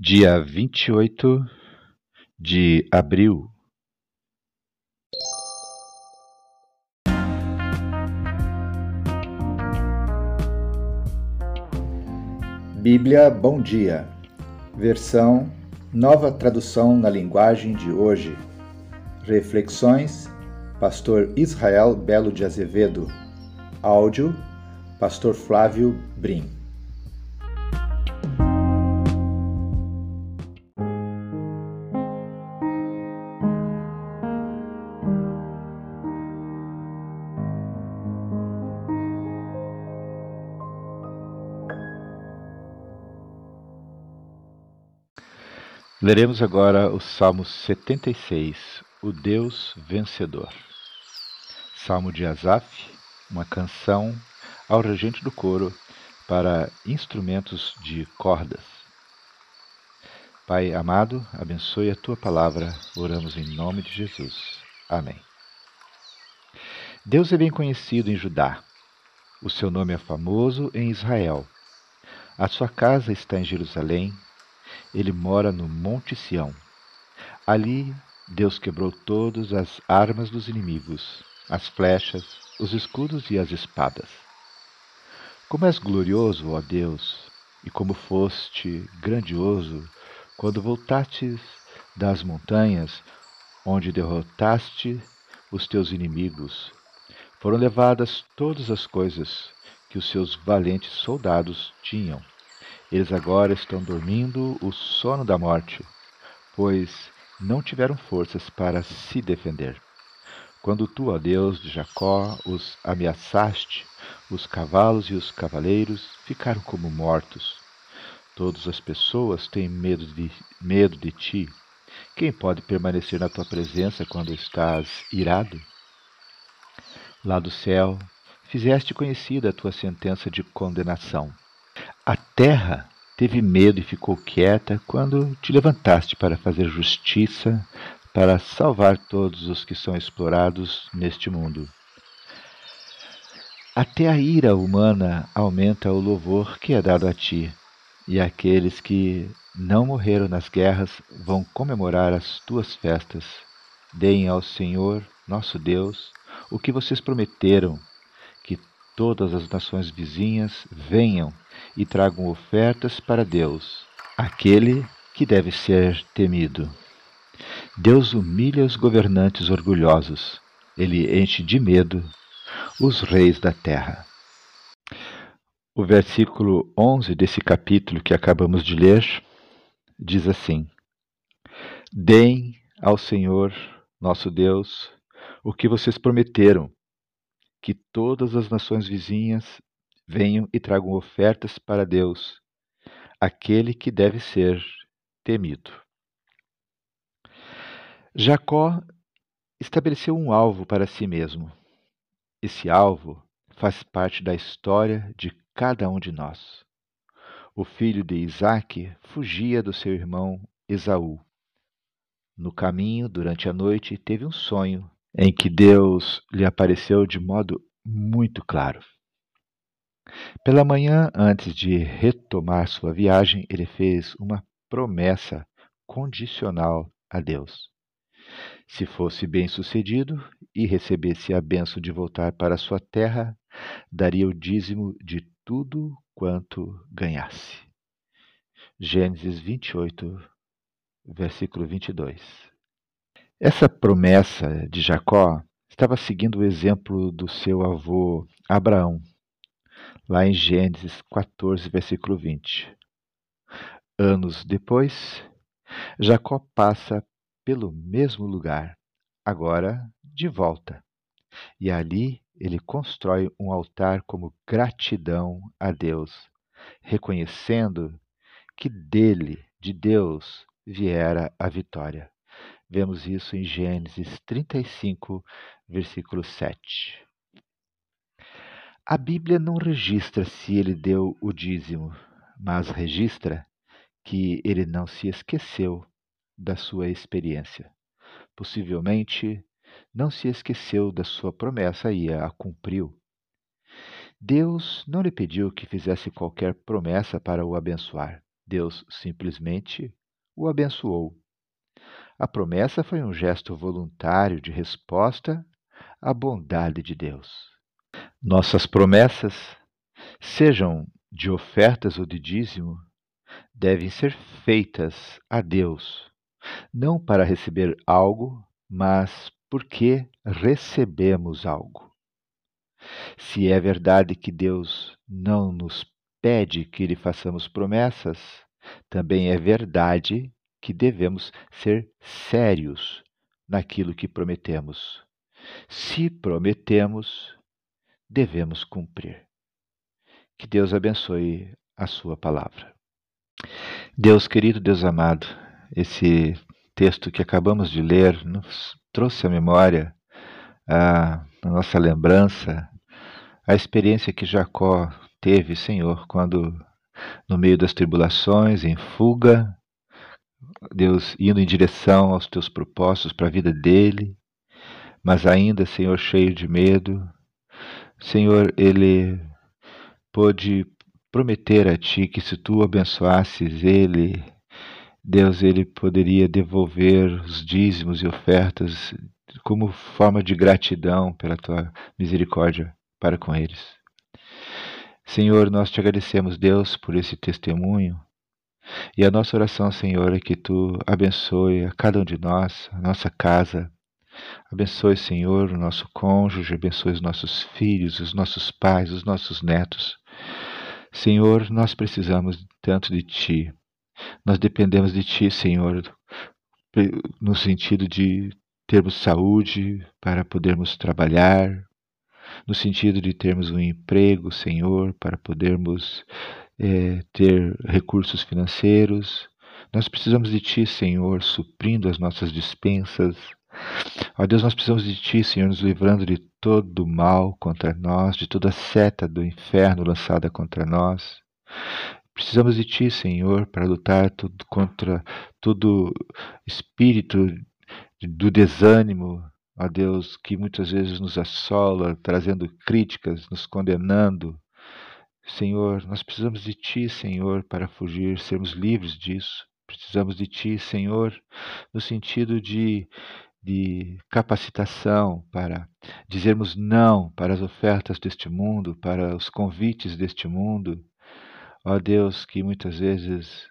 dia vinte e oito de abril Bíblia Bom Dia, versão Nova Tradução na Linguagem de Hoje. Reflexões, Pastor Israel Belo de Azevedo. Áudio, Pastor Flávio Brim. Leremos agora o Salmo 76, o Deus Vencedor. Salmo de Asaf, uma canção ao regente do coro para instrumentos de cordas. Pai amado, abençoe a tua palavra, oramos em nome de Jesus. Amém. Deus é bem conhecido em Judá. O seu nome é famoso em Israel. A sua casa está em Jerusalém ele mora no Monte Sião. Ali Deus quebrou todas as armas dos inimigos, as flechas, os escudos e as espadas. Como és glorioso, ó Deus, e como foste grandioso quando voltastes das montanhas, onde derrotaste os teus inimigos. Foram levadas todas as coisas que os seus valentes soldados tinham. Eles agora estão dormindo o sono da morte, pois não tiveram forças para se defender. Quando tu, ó Deus de Jacó, os ameaçaste, os cavalos e os cavaleiros ficaram como mortos. Todas as pessoas têm medo de, medo de ti. Quem pode permanecer na tua presença quando estás irado? Lá do céu, fizeste conhecida a tua sentença de condenação a terra teve medo e ficou quieta quando te levantaste para fazer justiça, para salvar todos os que são explorados neste mundo. Até a ira humana aumenta o louvor que é dado a ti, e aqueles que não morreram nas guerras vão comemorar as tuas festas. Deem ao Senhor, nosso Deus, o que vocês prometeram, que todas as nações vizinhas venham e tragam ofertas para Deus, aquele que deve ser temido. Deus humilha os governantes orgulhosos, ele enche de medo os reis da terra. O versículo 11 desse capítulo que acabamos de ler diz assim: Deem ao Senhor, nosso Deus, o que vocês prometeram, que todas as nações vizinhas venham e tragam ofertas para Deus, aquele que deve ser temido. Jacó estabeleceu um alvo para si mesmo. Esse alvo faz parte da história de cada um de nós. O filho de Isaque fugia do seu irmão Esaú. No caminho, durante a noite, teve um sonho em que Deus lhe apareceu de modo muito claro. Pela manhã, antes de retomar sua viagem, ele fez uma promessa condicional a Deus. Se fosse bem-sucedido e recebesse a benção de voltar para sua terra, daria o dízimo de tudo quanto ganhasse. Gênesis 28, versículo 22. Essa promessa de Jacó estava seguindo o exemplo do seu avô Abraão, lá em Gênesis 14, versículo 20. Anos depois, Jacó passa pelo mesmo lugar, agora de volta, e ali ele constrói um altar como gratidão a Deus, reconhecendo que dele, de Deus, viera a vitória. Vemos isso em Gênesis 35, versículo 7. A Bíblia não registra se ele deu o dízimo, mas registra que ele não se esqueceu da sua experiência. Possivelmente não se esqueceu da sua promessa e a cumpriu. Deus não lhe pediu que fizesse qualquer promessa para o abençoar, Deus simplesmente o abençoou. A promessa foi um gesto voluntário de resposta à bondade de Deus. Nossas promessas, sejam de ofertas ou de dízimo, devem ser feitas a Deus, não para receber algo, mas porque recebemos algo. Se é verdade que Deus não nos pede que lhe façamos promessas, também é verdade que devemos ser sérios naquilo que prometemos. Se prometemos, devemos cumprir. Que Deus abençoe a Sua palavra. Deus querido, Deus amado, esse texto que acabamos de ler nos trouxe à memória, a, nossa lembrança, a experiência que Jacó teve, Senhor, quando no meio das tribulações, em fuga, Deus indo em direção aos teus propósitos para a vida dele, mas ainda, Senhor, cheio de medo. Senhor, ele pôde prometer a ti que se tu abençoasses ele, Deus, ele poderia devolver os dízimos e ofertas como forma de gratidão pela tua misericórdia para com eles. Senhor, nós te agradecemos, Deus, por esse testemunho. E a nossa oração, Senhor, é que tu abençoe a cada um de nós, a nossa casa. Abençoe, Senhor, o nosso cônjuge, abençoe os nossos filhos, os nossos pais, os nossos netos. Senhor, nós precisamos tanto de ti. Nós dependemos de ti, Senhor, no sentido de termos saúde para podermos trabalhar, no sentido de termos um emprego, Senhor, para podermos é, ter recursos financeiros. Nós precisamos de Ti, Senhor, suprindo as nossas dispensas. Ó Deus, nós precisamos de Ti, Senhor, nos livrando de todo mal contra nós, de toda a seta do inferno lançada contra nós. Precisamos de Ti, Senhor, para lutar tudo contra todo espírito do desânimo, ó Deus, que muitas vezes nos assola, trazendo críticas, nos condenando. Senhor, nós precisamos de Ti, Senhor, para fugir, sermos livres disso. Precisamos de Ti, Senhor, no sentido de, de capacitação para dizermos não para as ofertas deste mundo, para os convites deste mundo. Ó Deus, que muitas vezes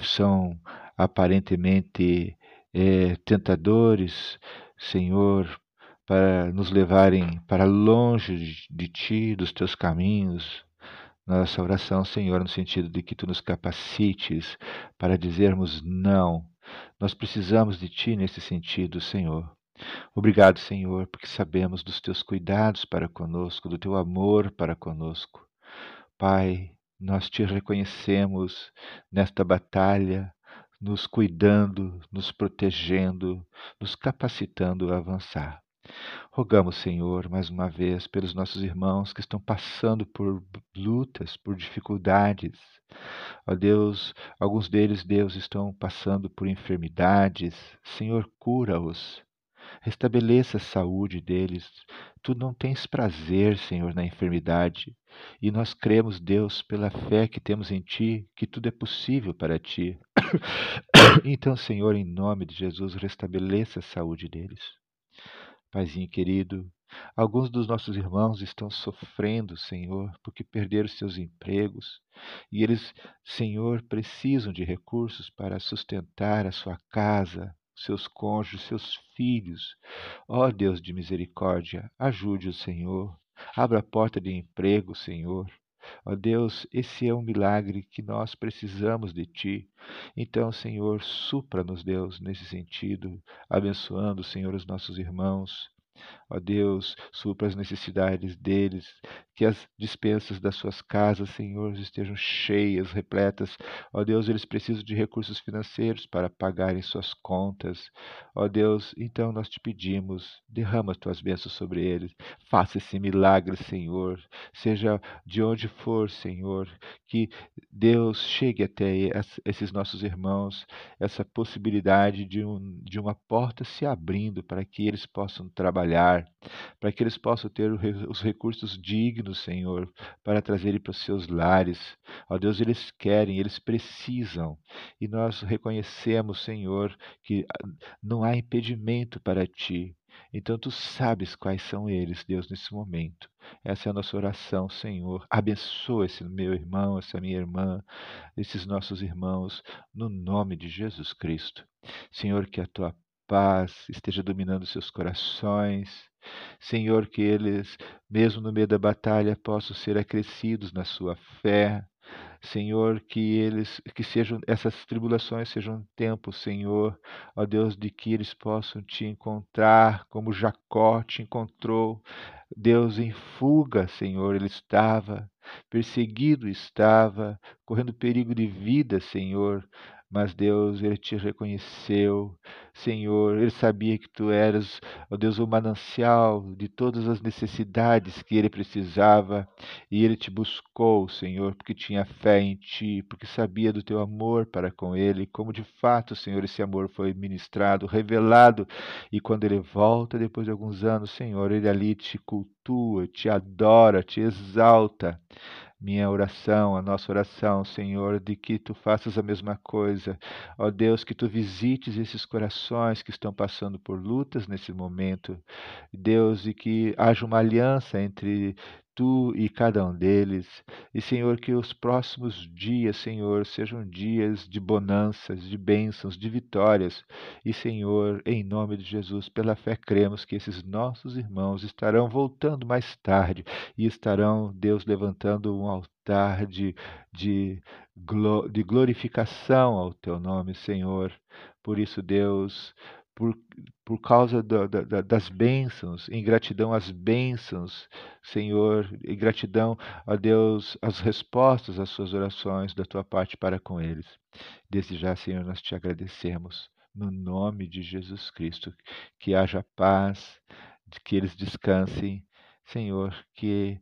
são aparentemente é, tentadores, Senhor, para nos levarem para longe de Ti, dos Teus caminhos. Nossa oração, Senhor, no sentido de que Tu nos capacites para dizermos não. Nós precisamos de Ti nesse sentido, Senhor. Obrigado, Senhor, porque sabemos dos Teus cuidados para conosco, do Teu amor para conosco. Pai, nós te reconhecemos nesta batalha, nos cuidando, nos protegendo, nos capacitando a avançar. Rogamos, Senhor, mais uma vez pelos nossos irmãos que estão passando por lutas, por dificuldades. Ó Deus, alguns deles, Deus, estão passando por enfermidades. Senhor, cura-os. Restabeleça a saúde deles. Tu não tens prazer, Senhor, na enfermidade. E nós cremos, Deus, pela fé que temos em Ti, que tudo é possível para Ti. Então, Senhor, em nome de Jesus, restabeleça a saúde deles. Paizinho querido, alguns dos nossos irmãos estão sofrendo, Senhor, porque perderam seus empregos e eles, Senhor, precisam de recursos para sustentar a sua casa, seus cônjuges, seus filhos. Ó Deus de misericórdia, ajude o Senhor. Abra a porta de emprego, Senhor. Ó Deus, esse é um milagre que nós precisamos de Ti. Então, Senhor, supra-nos, Deus, nesse sentido, abençoando, Senhor, os nossos irmãos, Ó Deus, supra as necessidades deles, que as dispensas das suas casas, Senhor, estejam cheias, repletas. Ó Deus, eles precisam de recursos financeiros para pagarem suas contas. Ó Deus, então nós te pedimos, derrama as tuas bênçãos sobre eles. Faça esse milagre, Senhor. Seja de onde for, Senhor, que Deus chegue até esses nossos irmãos, essa possibilidade de, um, de uma porta se abrindo para que eles possam trabalhar trabalhar, para que eles possam ter os recursos dignos, Senhor, para trazerem para os seus lares. Ó Deus, eles querem, eles precisam. E nós reconhecemos, Senhor, que ah, não há impedimento para ti. Então tu sabes quais são eles, Deus, nesse momento. Essa é a nossa oração, Senhor. Abençoa esse meu irmão, essa minha irmã, esses nossos irmãos, no nome de Jesus Cristo. Senhor, que a tua paz esteja dominando seus corações. Senhor, que eles, mesmo no meio da batalha, possam ser acrescidos na sua fé. Senhor, que eles, que sejam essas tribulações sejam um tempo, Senhor, ó Deus, de que eles possam te encontrar como Jacó te encontrou. Deus em fuga, Senhor, ele estava, perseguido estava, correndo perigo de vida, Senhor, mas Deus, ele te reconheceu, Senhor, ele sabia que tu eras, ó Deus, o manancial de todas as necessidades que ele precisava, e ele te buscou, Senhor, porque tinha fé em ti, porque sabia do teu amor para com ele, como de fato, Senhor, esse amor foi ministrado, revelado, e quando ele volta depois de alguns anos, Senhor, ele ali te cultua, te adora, te exalta minha oração, a nossa oração, Senhor, de que tu faças a mesma coisa. Ó Deus, que tu visites esses corações que estão passando por lutas nesse momento. Deus, e que haja uma aliança entre tu e cada um deles. E, Senhor, que os próximos dias, Senhor, sejam dias de bonanças, de bênçãos, de vitórias. E, Senhor, em nome de Jesus, pela fé cremos que esses nossos irmãos estarão voltando mais tarde e estarão, Deus, levantando um altar de, de, de glorificação ao teu nome, Senhor. Por isso, Deus, por, por causa da, da, das bênçãos, em gratidão às bênçãos, Senhor, em gratidão a Deus, as respostas às suas orações da tua parte para com eles. Desde já, Senhor, nós te agradecemos, no nome de Jesus Cristo, que haja paz, que eles descansem, Senhor, que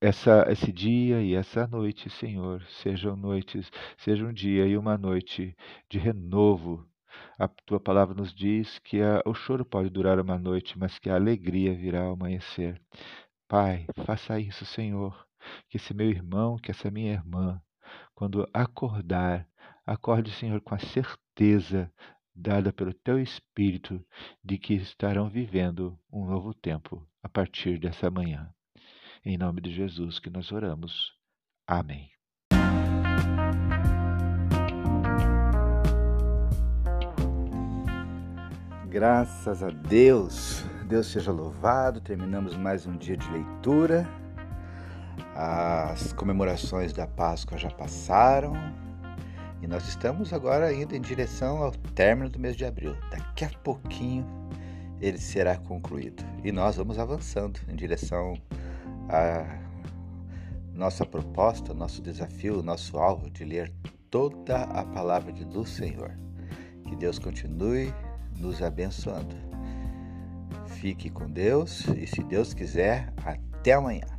essa, esse dia e essa noite, Senhor, sejam noites, seja um dia e uma noite de renovo a tua palavra nos diz que a, o choro pode durar uma noite, mas que a alegria virá ao amanhecer. Pai, faça isso, Senhor, que esse meu irmão, que essa minha irmã, quando acordar, acorde, Senhor, com a certeza dada pelo teu Espírito de que estarão vivendo um novo tempo a partir dessa manhã. Em nome de Jesus que nós oramos. Amém. Graças a Deus, Deus seja louvado. Terminamos mais um dia de leitura. As comemorações da Páscoa já passaram e nós estamos agora indo em direção ao término do mês de abril. Daqui a pouquinho ele será concluído e nós vamos avançando em direção à nossa proposta, nosso desafio, nosso alvo de ler toda a palavra do Senhor. Que Deus continue nos abençoando. Fique com Deus e, se Deus quiser, até amanhã.